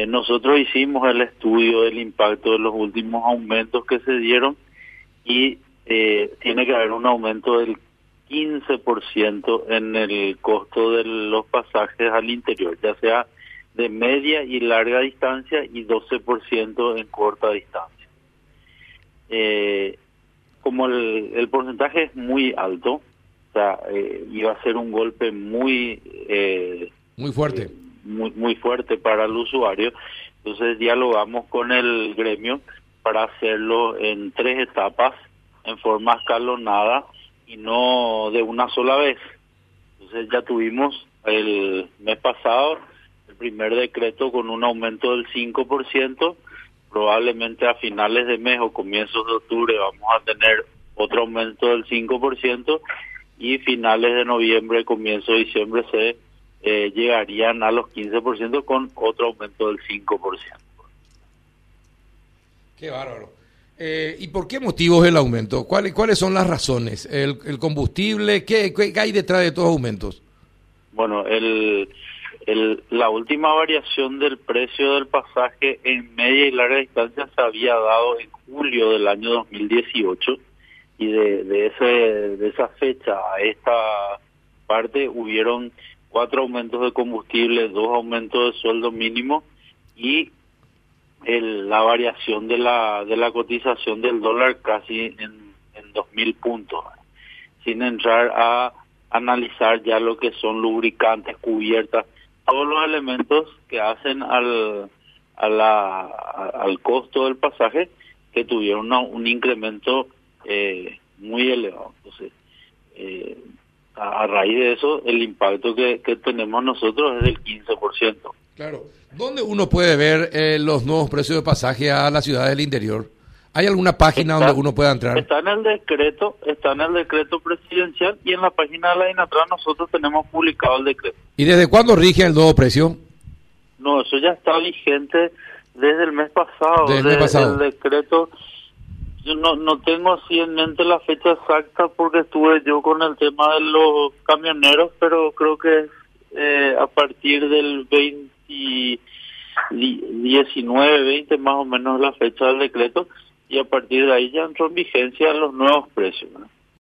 Eh, nosotros hicimos el estudio del impacto de los últimos aumentos que se dieron y eh, tiene que haber un aumento del 15% en el costo de los pasajes al interior, ya sea de media y larga distancia y 12% en corta distancia. Eh, como el, el, porcentaje es muy alto, o sea, eh, iba a ser un golpe muy... Eh, muy fuerte. Muy, muy fuerte para el usuario. Entonces dialogamos con el gremio para hacerlo en tres etapas, en forma escalonada y no de una sola vez. Entonces ya tuvimos el mes pasado el primer decreto con un aumento del 5%, probablemente a finales de mes o comienzos de octubre vamos a tener otro aumento del 5% y finales de noviembre, comienzo de diciembre se eh, llegarían a los 15% con otro aumento del 5%. Qué bárbaro. Eh, ¿Y por qué motivos el aumento? ¿Cuáles, cuáles son las razones? ¿El, combustible? ¿Qué, ¿Qué, hay detrás de todos los aumentos? Bueno, el, el, la última variación del precio del pasaje en media y larga distancia se había dado en julio del año 2018 y de, de, ese, de esa fecha a esta parte hubieron cuatro aumentos de combustible, dos aumentos de sueldo mínimo y el, la variación de la de la cotización del dólar casi en, en 2.000 puntos, sin entrar a analizar ya lo que son lubricantes, cubiertas, todos los elementos que hacen al, a la, al costo del pasaje que tuvieron un incremento eh, muy elevado. Entonces, eh, a, raíz de eso, el impacto que, que tenemos nosotros es del 15%. Claro. ¿Dónde uno puede ver eh, los nuevos precios de pasaje a la ciudad del interior? ¿Hay alguna página donde uno pueda entrar? Está en el decreto, está en el decreto presidencial y en la página de la INATRA nosotros tenemos publicado el decreto. ¿Y desde cuándo rige el nuevo precio? No, eso ya está vigente desde el mes pasado. Desde el mes pasado. El decreto no, no tengo así en mente la fecha exacta porque estuve yo con el tema de los camioneros, pero creo que eh, a partir del 20, 19, 20 más o menos la fecha del decreto y a partir de ahí ya entró en vigencia los nuevos precios.